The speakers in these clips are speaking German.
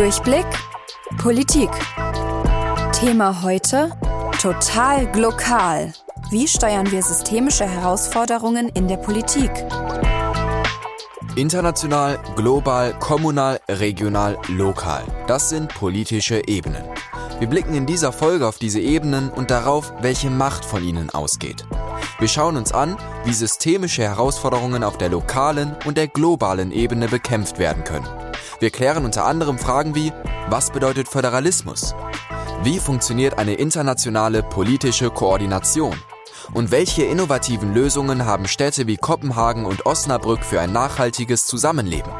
Durchblick Politik. Thema heute Total global. Wie steuern wir systemische Herausforderungen in der Politik? International, global, kommunal, regional, lokal. Das sind politische Ebenen. Wir blicken in dieser Folge auf diese Ebenen und darauf, welche Macht von ihnen ausgeht. Wir schauen uns an, wie systemische Herausforderungen auf der lokalen und der globalen Ebene bekämpft werden können. Wir klären unter anderem Fragen wie, was bedeutet Föderalismus? Wie funktioniert eine internationale politische Koordination? Und welche innovativen Lösungen haben Städte wie Kopenhagen und Osnabrück für ein nachhaltiges Zusammenleben?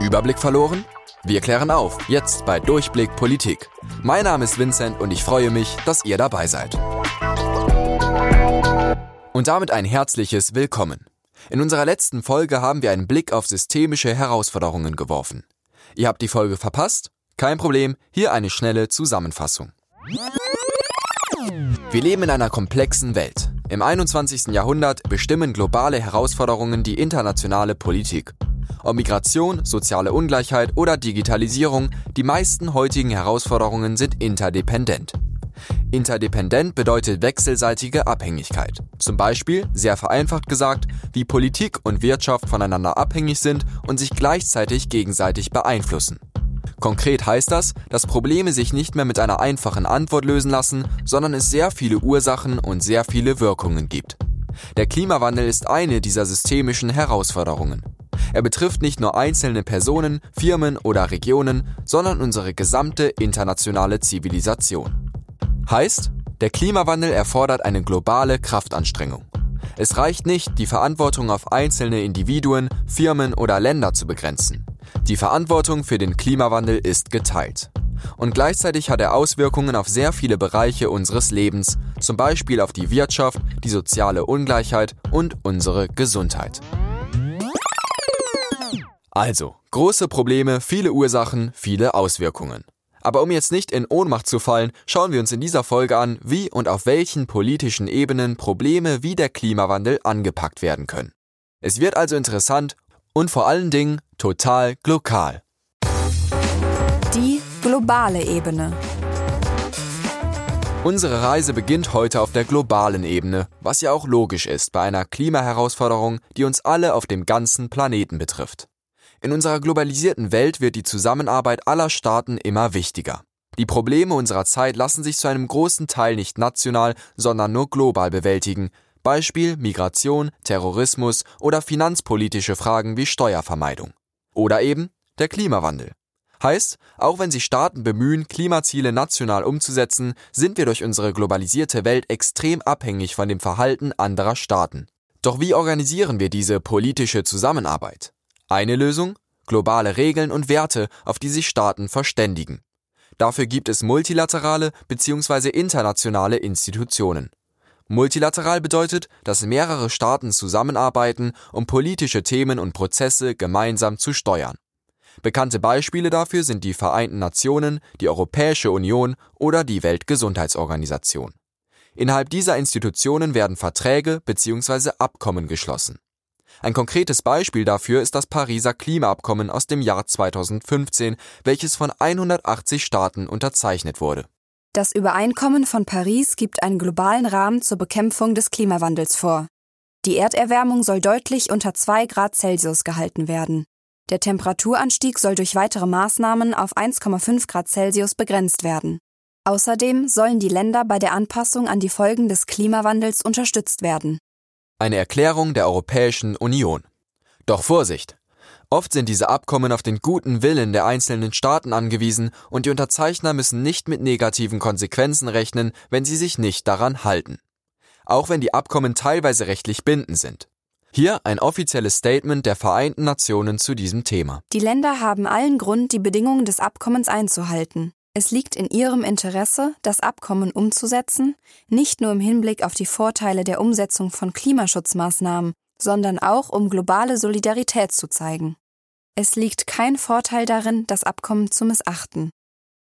Überblick verloren? Wir klären auf, jetzt bei Durchblick Politik. Mein Name ist Vincent und ich freue mich, dass ihr dabei seid. Und damit ein herzliches Willkommen. In unserer letzten Folge haben wir einen Blick auf systemische Herausforderungen geworfen. Ihr habt die Folge verpasst? Kein Problem, hier eine schnelle Zusammenfassung. Wir leben in einer komplexen Welt. Im 21. Jahrhundert bestimmen globale Herausforderungen die internationale Politik. Ob Migration, soziale Ungleichheit oder Digitalisierung, die meisten heutigen Herausforderungen sind interdependent. Interdependent bedeutet wechselseitige Abhängigkeit. Zum Beispiel, sehr vereinfacht gesagt, wie Politik und Wirtschaft voneinander abhängig sind und sich gleichzeitig gegenseitig beeinflussen. Konkret heißt das, dass Probleme sich nicht mehr mit einer einfachen Antwort lösen lassen, sondern es sehr viele Ursachen und sehr viele Wirkungen gibt. Der Klimawandel ist eine dieser systemischen Herausforderungen. Er betrifft nicht nur einzelne Personen, Firmen oder Regionen, sondern unsere gesamte internationale Zivilisation. Heißt, der Klimawandel erfordert eine globale Kraftanstrengung. Es reicht nicht, die Verantwortung auf einzelne Individuen, Firmen oder Länder zu begrenzen. Die Verantwortung für den Klimawandel ist geteilt. Und gleichzeitig hat er Auswirkungen auf sehr viele Bereiche unseres Lebens, zum Beispiel auf die Wirtschaft, die soziale Ungleichheit und unsere Gesundheit. Also, große Probleme, viele Ursachen, viele Auswirkungen. Aber um jetzt nicht in Ohnmacht zu fallen, schauen wir uns in dieser Folge an, wie und auf welchen politischen Ebenen Probleme wie der Klimawandel angepackt werden können. Es wird also interessant und vor allen Dingen total global. Die globale Ebene. Unsere Reise beginnt heute auf der globalen Ebene, was ja auch logisch ist bei einer Klimaherausforderung, die uns alle auf dem ganzen Planeten betrifft. In unserer globalisierten Welt wird die Zusammenarbeit aller Staaten immer wichtiger. Die Probleme unserer Zeit lassen sich zu einem großen Teil nicht national, sondern nur global bewältigen, Beispiel Migration, Terrorismus oder finanzpolitische Fragen wie Steuervermeidung. Oder eben der Klimawandel. Heißt, auch wenn sich Staaten bemühen, Klimaziele national umzusetzen, sind wir durch unsere globalisierte Welt extrem abhängig von dem Verhalten anderer Staaten. Doch wie organisieren wir diese politische Zusammenarbeit? Eine Lösung? Globale Regeln und Werte, auf die sich Staaten verständigen. Dafür gibt es multilaterale bzw. internationale Institutionen. Multilateral bedeutet, dass mehrere Staaten zusammenarbeiten, um politische Themen und Prozesse gemeinsam zu steuern. Bekannte Beispiele dafür sind die Vereinten Nationen, die Europäische Union oder die Weltgesundheitsorganisation. Innerhalb dieser Institutionen werden Verträge bzw. Abkommen geschlossen. Ein konkretes Beispiel dafür ist das Pariser Klimaabkommen aus dem Jahr 2015, welches von 180 Staaten unterzeichnet wurde. Das Übereinkommen von Paris gibt einen globalen Rahmen zur Bekämpfung des Klimawandels vor. Die Erderwärmung soll deutlich unter 2 Grad Celsius gehalten werden. Der Temperaturanstieg soll durch weitere Maßnahmen auf 1,5 Grad Celsius begrenzt werden. Außerdem sollen die Länder bei der Anpassung an die Folgen des Klimawandels unterstützt werden. Eine Erklärung der Europäischen Union. Doch Vorsicht! Oft sind diese Abkommen auf den guten Willen der einzelnen Staaten angewiesen und die Unterzeichner müssen nicht mit negativen Konsequenzen rechnen, wenn sie sich nicht daran halten. Auch wenn die Abkommen teilweise rechtlich bindend sind. Hier ein offizielles Statement der Vereinten Nationen zu diesem Thema. Die Länder haben allen Grund, die Bedingungen des Abkommens einzuhalten. Es liegt in ihrem Interesse, das Abkommen umzusetzen, nicht nur im Hinblick auf die Vorteile der Umsetzung von Klimaschutzmaßnahmen, sondern auch um globale Solidarität zu zeigen. Es liegt kein Vorteil darin, das Abkommen zu missachten.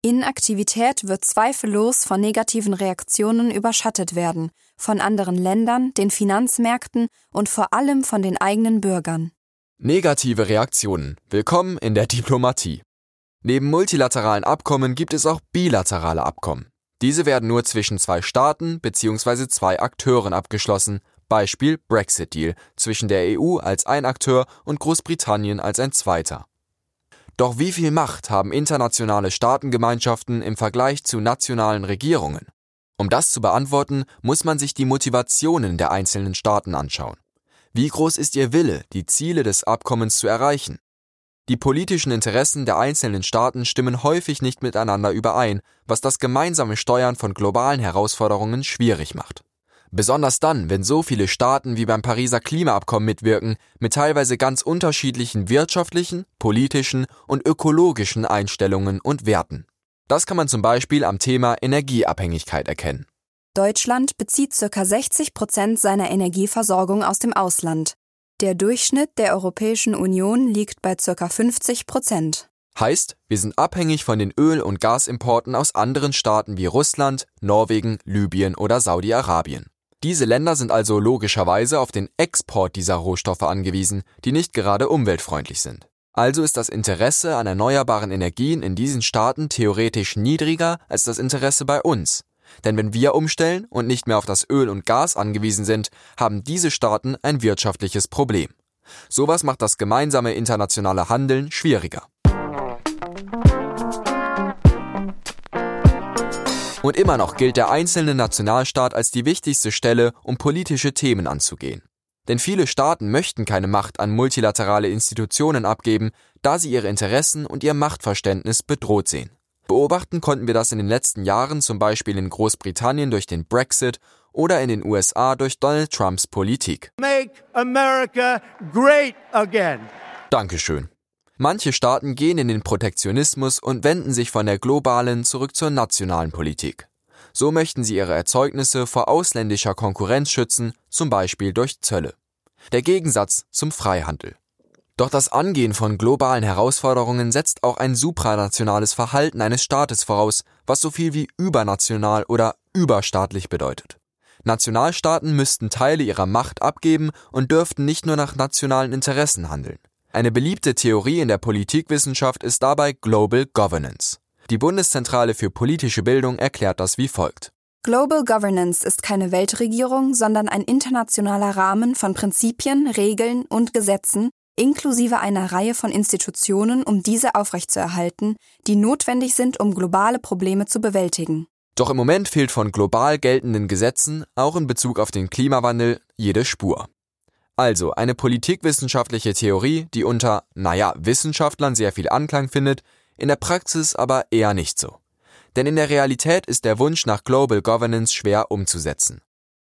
Inaktivität wird zweifellos von negativen Reaktionen überschattet werden, von anderen Ländern, den Finanzmärkten und vor allem von den eigenen Bürgern. Negative Reaktionen. Willkommen in der Diplomatie. Neben multilateralen Abkommen gibt es auch bilaterale Abkommen. Diese werden nur zwischen zwei Staaten bzw. zwei Akteuren abgeschlossen, Beispiel Brexit-Deal zwischen der EU als ein Akteur und Großbritannien als ein zweiter. Doch wie viel Macht haben internationale Staatengemeinschaften im Vergleich zu nationalen Regierungen? Um das zu beantworten, muss man sich die Motivationen der einzelnen Staaten anschauen. Wie groß ist ihr Wille, die Ziele des Abkommens zu erreichen? Die politischen Interessen der einzelnen Staaten stimmen häufig nicht miteinander überein, was das gemeinsame Steuern von globalen Herausforderungen schwierig macht. Besonders dann, wenn so viele Staaten wie beim Pariser Klimaabkommen mitwirken, mit teilweise ganz unterschiedlichen wirtschaftlichen, politischen und ökologischen Einstellungen und Werten. Das kann man zum Beispiel am Thema Energieabhängigkeit erkennen. Deutschland bezieht ca. 60 Prozent seiner Energieversorgung aus dem Ausland. Der Durchschnitt der Europäischen Union liegt bei ca. 50 Prozent. Heißt, wir sind abhängig von den Öl- und Gasimporten aus anderen Staaten wie Russland, Norwegen, Libyen oder Saudi-Arabien. Diese Länder sind also logischerweise auf den Export dieser Rohstoffe angewiesen, die nicht gerade umweltfreundlich sind. Also ist das Interesse an erneuerbaren Energien in diesen Staaten theoretisch niedriger als das Interesse bei uns. Denn wenn wir umstellen und nicht mehr auf das Öl und Gas angewiesen sind, haben diese Staaten ein wirtschaftliches Problem. Sowas macht das gemeinsame internationale Handeln schwieriger. Und immer noch gilt der einzelne Nationalstaat als die wichtigste Stelle, um politische Themen anzugehen. Denn viele Staaten möchten keine Macht an multilaterale Institutionen abgeben, da sie ihre Interessen und ihr Machtverständnis bedroht sehen. Beobachten konnten wir das in den letzten Jahren zum Beispiel in Großbritannien durch den Brexit oder in den USA durch Donald Trumps Politik. Make America great again. Dankeschön. Manche Staaten gehen in den Protektionismus und wenden sich von der globalen zurück zur nationalen Politik. So möchten sie ihre Erzeugnisse vor ausländischer Konkurrenz schützen, zum Beispiel durch Zölle. Der Gegensatz zum Freihandel. Doch das Angehen von globalen Herausforderungen setzt auch ein supranationales Verhalten eines Staates voraus, was so viel wie übernational oder überstaatlich bedeutet. Nationalstaaten müssten Teile ihrer Macht abgeben und dürften nicht nur nach nationalen Interessen handeln. Eine beliebte Theorie in der Politikwissenschaft ist dabei Global Governance. Die Bundeszentrale für politische Bildung erklärt das wie folgt. Global Governance ist keine Weltregierung, sondern ein internationaler Rahmen von Prinzipien, Regeln und Gesetzen, inklusive einer Reihe von Institutionen, um diese aufrechtzuerhalten, die notwendig sind, um globale Probleme zu bewältigen. Doch im Moment fehlt von global geltenden Gesetzen, auch in Bezug auf den Klimawandel, jede Spur. Also eine politikwissenschaftliche Theorie, die unter, naja, Wissenschaftlern sehr viel Anklang findet, in der Praxis aber eher nicht so. Denn in der Realität ist der Wunsch nach Global Governance schwer umzusetzen.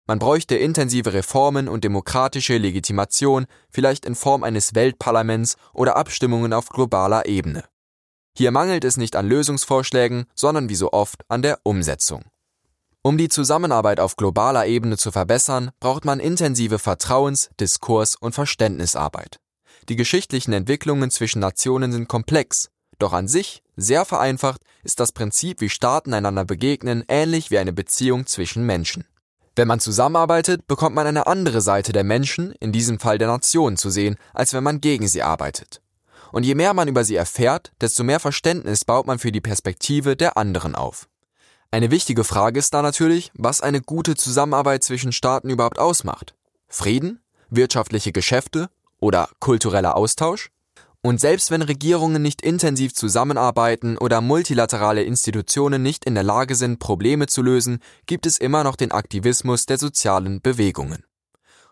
Man bräuchte intensive Reformen und demokratische Legitimation, vielleicht in Form eines Weltparlaments oder Abstimmungen auf globaler Ebene. Hier mangelt es nicht an Lösungsvorschlägen, sondern wie so oft an der Umsetzung. Um die Zusammenarbeit auf globaler Ebene zu verbessern, braucht man intensive Vertrauens-, Diskurs- und Verständnisarbeit. Die geschichtlichen Entwicklungen zwischen Nationen sind komplex, doch an sich, sehr vereinfacht, ist das Prinzip, wie Staaten einander begegnen, ähnlich wie eine Beziehung zwischen Menschen. Wenn man zusammenarbeitet, bekommt man eine andere Seite der Menschen, in diesem Fall der Nation, zu sehen, als wenn man gegen sie arbeitet. Und je mehr man über sie erfährt, desto mehr Verständnis baut man für die Perspektive der anderen auf. Eine wichtige Frage ist da natürlich, was eine gute Zusammenarbeit zwischen Staaten überhaupt ausmacht. Frieden? Wirtschaftliche Geschäfte? Oder kultureller Austausch? Und selbst wenn Regierungen nicht intensiv zusammenarbeiten oder multilaterale Institutionen nicht in der Lage sind, Probleme zu lösen, gibt es immer noch den Aktivismus der sozialen Bewegungen.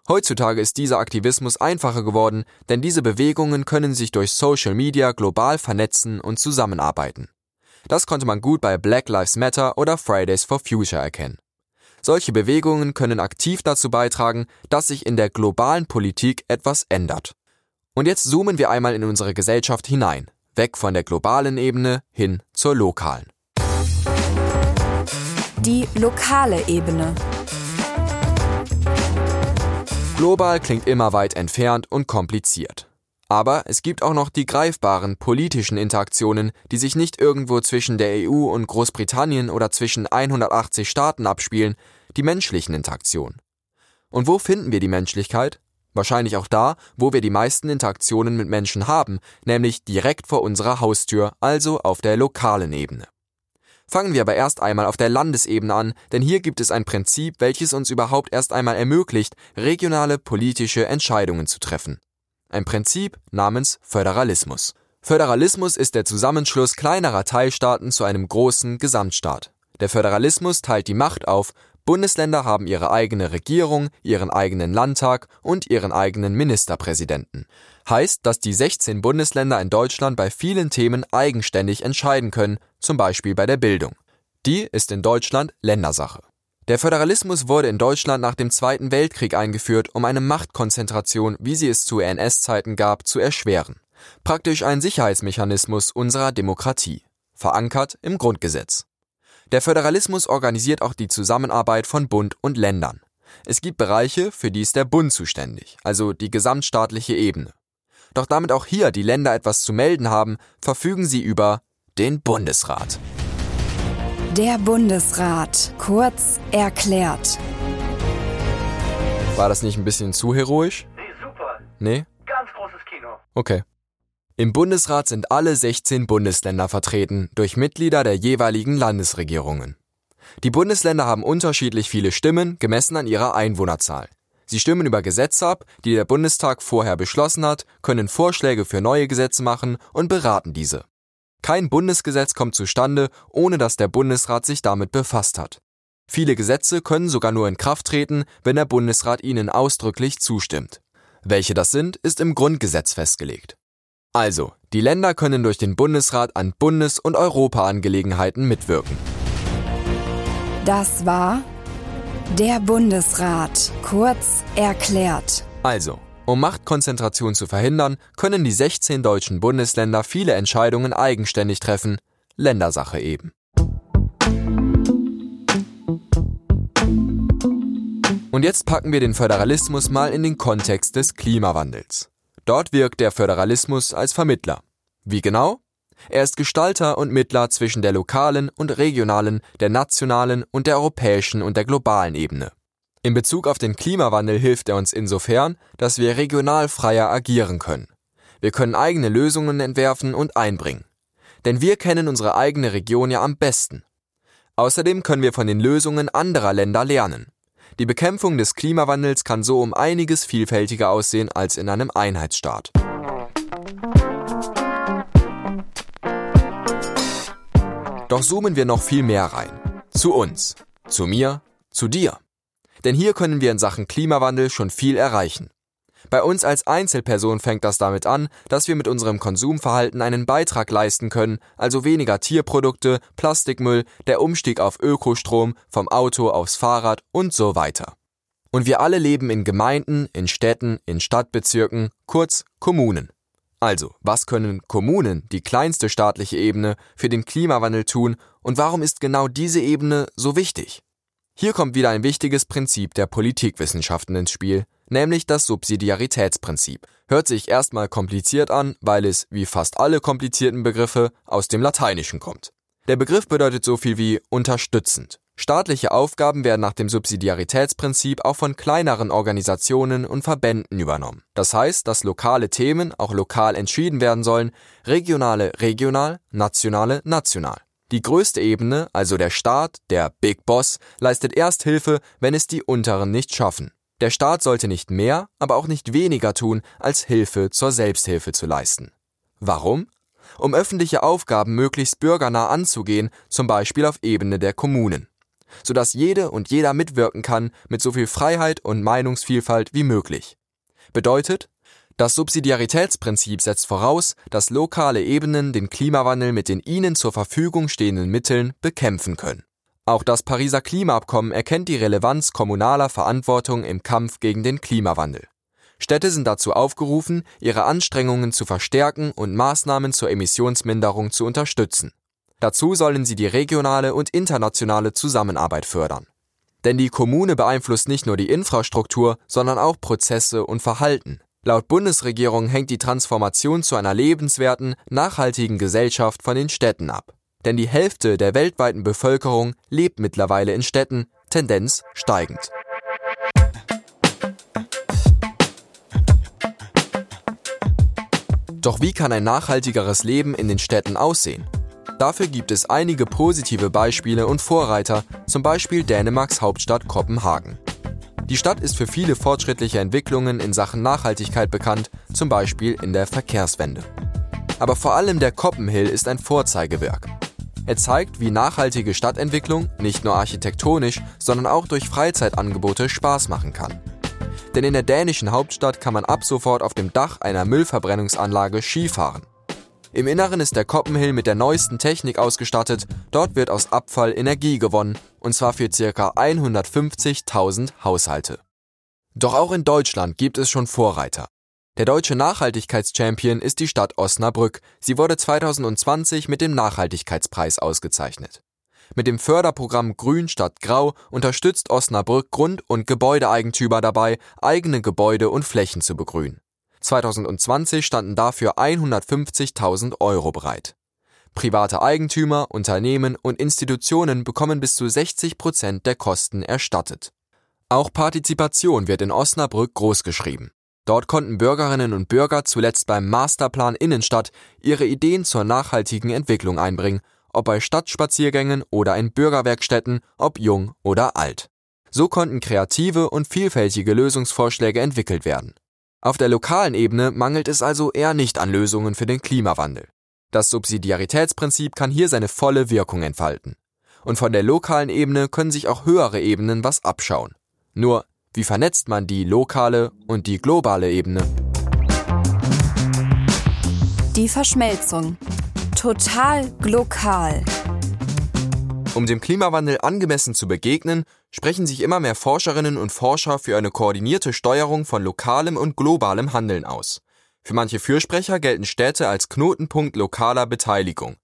Heutzutage ist dieser Aktivismus einfacher geworden, denn diese Bewegungen können sich durch Social Media global vernetzen und zusammenarbeiten. Das konnte man gut bei Black Lives Matter oder Fridays for Future erkennen. Solche Bewegungen können aktiv dazu beitragen, dass sich in der globalen Politik etwas ändert. Und jetzt zoomen wir einmal in unsere Gesellschaft hinein, weg von der globalen Ebene hin zur lokalen. Die lokale Ebene. Global klingt immer weit entfernt und kompliziert. Aber es gibt auch noch die greifbaren politischen Interaktionen, die sich nicht irgendwo zwischen der EU und Großbritannien oder zwischen 180 Staaten abspielen, die menschlichen Interaktionen. Und wo finden wir die Menschlichkeit? Wahrscheinlich auch da, wo wir die meisten Interaktionen mit Menschen haben, nämlich direkt vor unserer Haustür, also auf der lokalen Ebene. Fangen wir aber erst einmal auf der Landesebene an, denn hier gibt es ein Prinzip, welches uns überhaupt erst einmal ermöglicht, regionale politische Entscheidungen zu treffen. Ein Prinzip namens Föderalismus. Föderalismus ist der Zusammenschluss kleinerer Teilstaaten zu einem großen Gesamtstaat. Der Föderalismus teilt die Macht auf, Bundesländer haben ihre eigene Regierung, ihren eigenen Landtag und ihren eigenen Ministerpräsidenten. Heißt, dass die 16 Bundesländer in Deutschland bei vielen Themen eigenständig entscheiden können, zum Beispiel bei der Bildung. Die ist in Deutschland Ländersache. Der Föderalismus wurde in Deutschland nach dem Zweiten Weltkrieg eingeführt, um eine Machtkonzentration, wie sie es zu NS-Zeiten gab, zu erschweren. Praktisch ein Sicherheitsmechanismus unserer Demokratie. Verankert im Grundgesetz. Der Föderalismus organisiert auch die Zusammenarbeit von Bund und Ländern. Es gibt Bereiche, für die ist der Bund zuständig, also die gesamtstaatliche Ebene. Doch damit auch hier die Länder etwas zu melden haben, verfügen sie über den Bundesrat. Der Bundesrat, kurz erklärt. War das nicht ein bisschen zu heroisch? Nee, super. Nee? Ganz großes Kino. Okay. Im Bundesrat sind alle 16 Bundesländer vertreten durch Mitglieder der jeweiligen Landesregierungen. Die Bundesländer haben unterschiedlich viele Stimmen, gemessen an ihrer Einwohnerzahl. Sie stimmen über Gesetze ab, die der Bundestag vorher beschlossen hat, können Vorschläge für neue Gesetze machen und beraten diese. Kein Bundesgesetz kommt zustande, ohne dass der Bundesrat sich damit befasst hat. Viele Gesetze können sogar nur in Kraft treten, wenn der Bundesrat ihnen ausdrücklich zustimmt. Welche das sind, ist im Grundgesetz festgelegt. Also, die Länder können durch den Bundesrat an Bundes- und Europaangelegenheiten mitwirken. Das war der Bundesrat, kurz erklärt. Also, um Machtkonzentration zu verhindern, können die 16 deutschen Bundesländer viele Entscheidungen eigenständig treffen, Ländersache eben. Und jetzt packen wir den Föderalismus mal in den Kontext des Klimawandels. Dort wirkt der Föderalismus als Vermittler. Wie genau? Er ist Gestalter und Mittler zwischen der lokalen und regionalen, der nationalen und der europäischen und der globalen Ebene. In Bezug auf den Klimawandel hilft er uns insofern, dass wir regional freier agieren können. Wir können eigene Lösungen entwerfen und einbringen. Denn wir kennen unsere eigene Region ja am besten. Außerdem können wir von den Lösungen anderer Länder lernen. Die Bekämpfung des Klimawandels kann so um einiges vielfältiger aussehen als in einem Einheitsstaat. Doch zoomen wir noch viel mehr rein. Zu uns, zu mir, zu dir. Denn hier können wir in Sachen Klimawandel schon viel erreichen. Bei uns als Einzelperson fängt das damit an, dass wir mit unserem Konsumverhalten einen Beitrag leisten können, also weniger Tierprodukte, Plastikmüll, der Umstieg auf Ökostrom, vom Auto aufs Fahrrad und so weiter. Und wir alle leben in Gemeinden, in Städten, in Stadtbezirken, kurz Kommunen. Also, was können Kommunen, die kleinste staatliche Ebene, für den Klimawandel tun und warum ist genau diese Ebene so wichtig? Hier kommt wieder ein wichtiges Prinzip der Politikwissenschaften ins Spiel, nämlich das Subsidiaritätsprinzip. Hört sich erstmal kompliziert an, weil es, wie fast alle komplizierten Begriffe, aus dem Lateinischen kommt. Der Begriff bedeutet so viel wie unterstützend. Staatliche Aufgaben werden nach dem Subsidiaritätsprinzip auch von kleineren Organisationen und Verbänden übernommen. Das heißt, dass lokale Themen auch lokal entschieden werden sollen, regionale regional, nationale national. Die größte Ebene, also der Staat, der Big Boss, leistet erst Hilfe, wenn es die unteren nicht schaffen. Der Staat sollte nicht mehr, aber auch nicht weniger tun, als Hilfe zur Selbsthilfe zu leisten. Warum? Um öffentliche Aufgaben möglichst bürgernah anzugehen, zum Beispiel auf Ebene der Kommunen, sodass jede und jeder mitwirken kann mit so viel Freiheit und Meinungsvielfalt wie möglich. Bedeutet, das Subsidiaritätsprinzip setzt voraus, dass lokale Ebenen den Klimawandel mit den ihnen zur Verfügung stehenden Mitteln bekämpfen können. Auch das Pariser Klimaabkommen erkennt die Relevanz kommunaler Verantwortung im Kampf gegen den Klimawandel. Städte sind dazu aufgerufen, ihre Anstrengungen zu verstärken und Maßnahmen zur Emissionsminderung zu unterstützen. Dazu sollen sie die regionale und internationale Zusammenarbeit fördern. Denn die Kommune beeinflusst nicht nur die Infrastruktur, sondern auch Prozesse und Verhalten. Laut Bundesregierung hängt die Transformation zu einer lebenswerten, nachhaltigen Gesellschaft von den Städten ab. Denn die Hälfte der weltweiten Bevölkerung lebt mittlerweile in Städten, Tendenz steigend. Doch wie kann ein nachhaltigeres Leben in den Städten aussehen? Dafür gibt es einige positive Beispiele und Vorreiter, zum Beispiel Dänemarks Hauptstadt Kopenhagen. Die Stadt ist für viele fortschrittliche Entwicklungen in Sachen Nachhaltigkeit bekannt, zum Beispiel in der Verkehrswende. Aber vor allem der Koppenhill ist ein Vorzeigewerk. Er zeigt, wie nachhaltige Stadtentwicklung nicht nur architektonisch, sondern auch durch Freizeitangebote Spaß machen kann. Denn in der dänischen Hauptstadt kann man ab sofort auf dem Dach einer Müllverbrennungsanlage Skifahren. Im Inneren ist der Koppenhill mit der neuesten Technik ausgestattet. Dort wird aus Abfall Energie gewonnen, und zwar für ca. 150.000 Haushalte. Doch auch in Deutschland gibt es schon Vorreiter. Der deutsche Nachhaltigkeitschampion ist die Stadt Osnabrück. Sie wurde 2020 mit dem Nachhaltigkeitspreis ausgezeichnet. Mit dem Förderprogramm Grün statt Grau unterstützt Osnabrück Grund- und Gebäudeeigentümer dabei, eigene Gebäude und Flächen zu begrünen. 2020 standen dafür 150.000 Euro bereit. Private Eigentümer, Unternehmen und Institutionen bekommen bis zu 60 Prozent der Kosten erstattet. Auch Partizipation wird in Osnabrück großgeschrieben. Dort konnten Bürgerinnen und Bürger zuletzt beim Masterplan Innenstadt ihre Ideen zur nachhaltigen Entwicklung einbringen, ob bei Stadtspaziergängen oder in Bürgerwerkstätten, ob jung oder alt. So konnten kreative und vielfältige Lösungsvorschläge entwickelt werden. Auf der lokalen Ebene mangelt es also eher nicht an Lösungen für den Klimawandel. Das Subsidiaritätsprinzip kann hier seine volle Wirkung entfalten. Und von der lokalen Ebene können sich auch höhere Ebenen was abschauen. Nur, wie vernetzt man die lokale und die globale Ebene? Die Verschmelzung. Total lokal. Um dem Klimawandel angemessen zu begegnen, sprechen sich immer mehr Forscherinnen und Forscher für eine koordinierte Steuerung von lokalem und globalem Handeln aus. Für manche Fürsprecher gelten Städte als Knotenpunkt lokaler Beteiligung.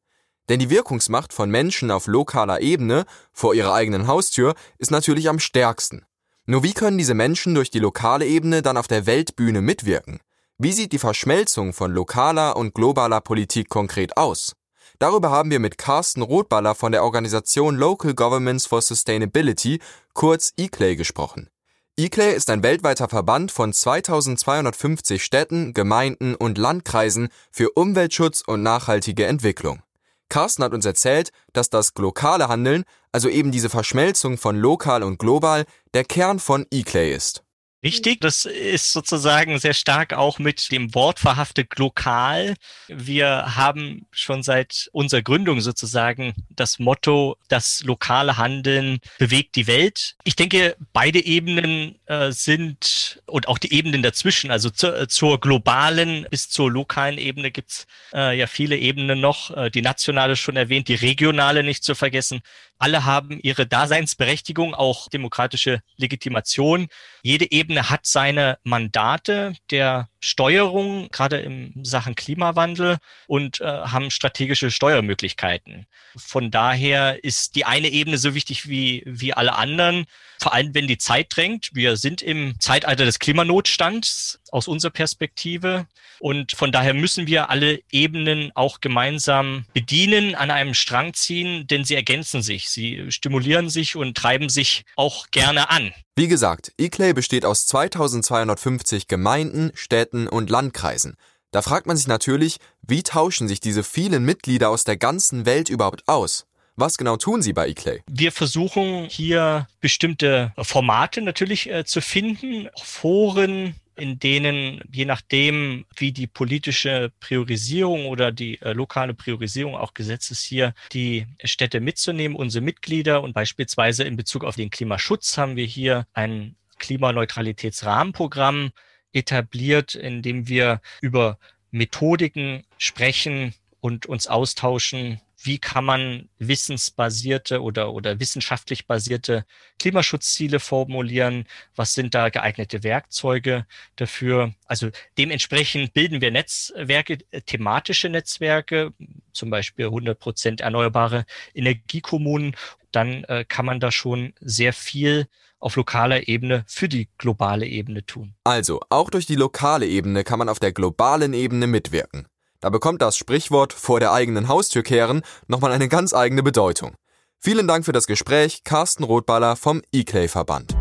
Denn die Wirkungsmacht von Menschen auf lokaler Ebene vor ihrer eigenen Haustür ist natürlich am stärksten. Nur wie können diese Menschen durch die lokale Ebene dann auf der Weltbühne mitwirken? Wie sieht die Verschmelzung von lokaler und globaler Politik konkret aus? Darüber haben wir mit Carsten Rothballer von der Organisation Local Governments for Sustainability, kurz eClay, gesprochen. eClay ist ein weltweiter Verband von 2250 Städten, Gemeinden und Landkreisen für Umweltschutz und nachhaltige Entwicklung. Carsten hat uns erzählt, dass das lokale Handeln, also eben diese Verschmelzung von lokal und global, der Kern von eClay ist. Richtig, das ist sozusagen sehr stark auch mit dem Wort verhaftet lokal. Wir haben schon seit unserer Gründung sozusagen das Motto, das lokale Handeln bewegt die Welt. Ich denke, beide Ebenen äh, sind und auch die Ebenen dazwischen, also zu, äh, zur globalen bis zur lokalen Ebene gibt's äh, ja viele Ebenen noch. Äh, die nationale schon erwähnt, die regionale nicht zu vergessen. Alle haben ihre Daseinsberechtigung, auch demokratische Legitimation. Jede Ebene hat seine Mandate der Steuerung, gerade in Sachen Klimawandel und äh, haben strategische Steuermöglichkeiten. Von daher ist die eine Ebene so wichtig wie, wie alle anderen, vor allem wenn die Zeit drängt. Wir sind im Zeitalter des Klimanotstands aus unserer Perspektive und von daher müssen wir alle Ebenen auch gemeinsam bedienen, an einem Strang ziehen, denn sie ergänzen sich, sie stimulieren sich und treiben sich auch gerne an. Wie gesagt, eClay besteht aus 2250 Gemeinden, Städten und Landkreisen. Da fragt man sich natürlich, wie tauschen sich diese vielen Mitglieder aus der ganzen Welt überhaupt aus? Was genau tun Sie bei eClay? Wir versuchen hier bestimmte Formate natürlich äh, zu finden, Foren, in denen, je nachdem, wie die politische Priorisierung oder die äh, lokale Priorisierung auch gesetzt ist, hier die Städte mitzunehmen, unsere Mitglieder. Und beispielsweise in Bezug auf den Klimaschutz haben wir hier ein Klimaneutralitätsrahmenprogramm etabliert, in dem wir über Methodiken sprechen und uns austauschen, wie kann man wissensbasierte oder, oder wissenschaftlich basierte Klimaschutzziele formulieren? Was sind da geeignete Werkzeuge dafür? Also dementsprechend bilden wir Netzwerke, äh, thematische Netzwerke, zum Beispiel 100 Prozent erneuerbare Energiekommunen. Dann äh, kann man da schon sehr viel auf lokaler Ebene für die globale Ebene tun. Also, auch durch die lokale Ebene kann man auf der globalen Ebene mitwirken. Da bekommt das Sprichwort vor der eigenen Haustür kehren nochmal eine ganz eigene Bedeutung. Vielen Dank für das Gespräch, Carsten Rothballer vom eClay-Verband.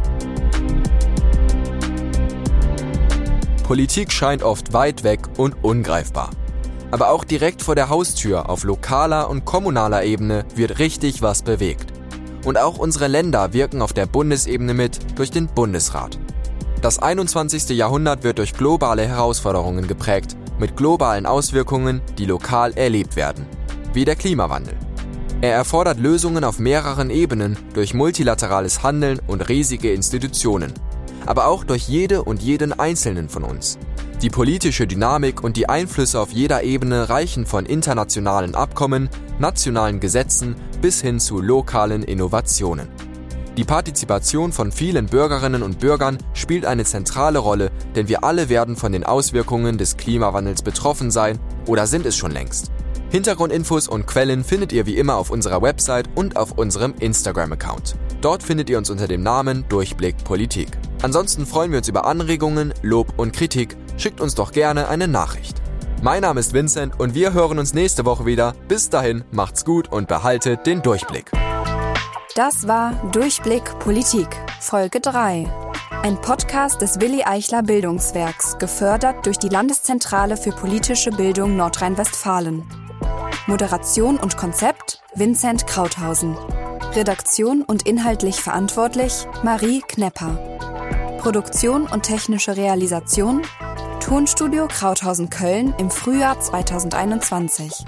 Politik scheint oft weit weg und ungreifbar. Aber auch direkt vor der Haustür auf lokaler und kommunaler Ebene wird richtig was bewegt. Und auch unsere Länder wirken auf der Bundesebene mit durch den Bundesrat. Das 21. Jahrhundert wird durch globale Herausforderungen geprägt, mit globalen Auswirkungen, die lokal erlebt werden, wie der Klimawandel. Er erfordert Lösungen auf mehreren Ebenen durch multilaterales Handeln und riesige Institutionen, aber auch durch jede und jeden Einzelnen von uns. Die politische Dynamik und die Einflüsse auf jeder Ebene reichen von internationalen Abkommen, nationalen Gesetzen bis hin zu lokalen Innovationen. Die Partizipation von vielen Bürgerinnen und Bürgern spielt eine zentrale Rolle, denn wir alle werden von den Auswirkungen des Klimawandels betroffen sein oder sind es schon längst. Hintergrundinfos und Quellen findet ihr wie immer auf unserer Website und auf unserem Instagram-Account. Dort findet ihr uns unter dem Namen Durchblick Politik. Ansonsten freuen wir uns über Anregungen, Lob und Kritik. Schickt uns doch gerne eine Nachricht. Mein Name ist Vincent und wir hören uns nächste Woche wieder. Bis dahin, macht's gut und behaltet den Durchblick. Das war Durchblick Politik, Folge 3. Ein Podcast des Willi Eichler Bildungswerks, gefördert durch die Landeszentrale für politische Bildung Nordrhein-Westfalen. Moderation und Konzept Vincent Krauthausen. Redaktion und inhaltlich verantwortlich Marie Knepper. Produktion und technische Realisation Tonstudio Krauthausen Köln im Frühjahr 2021.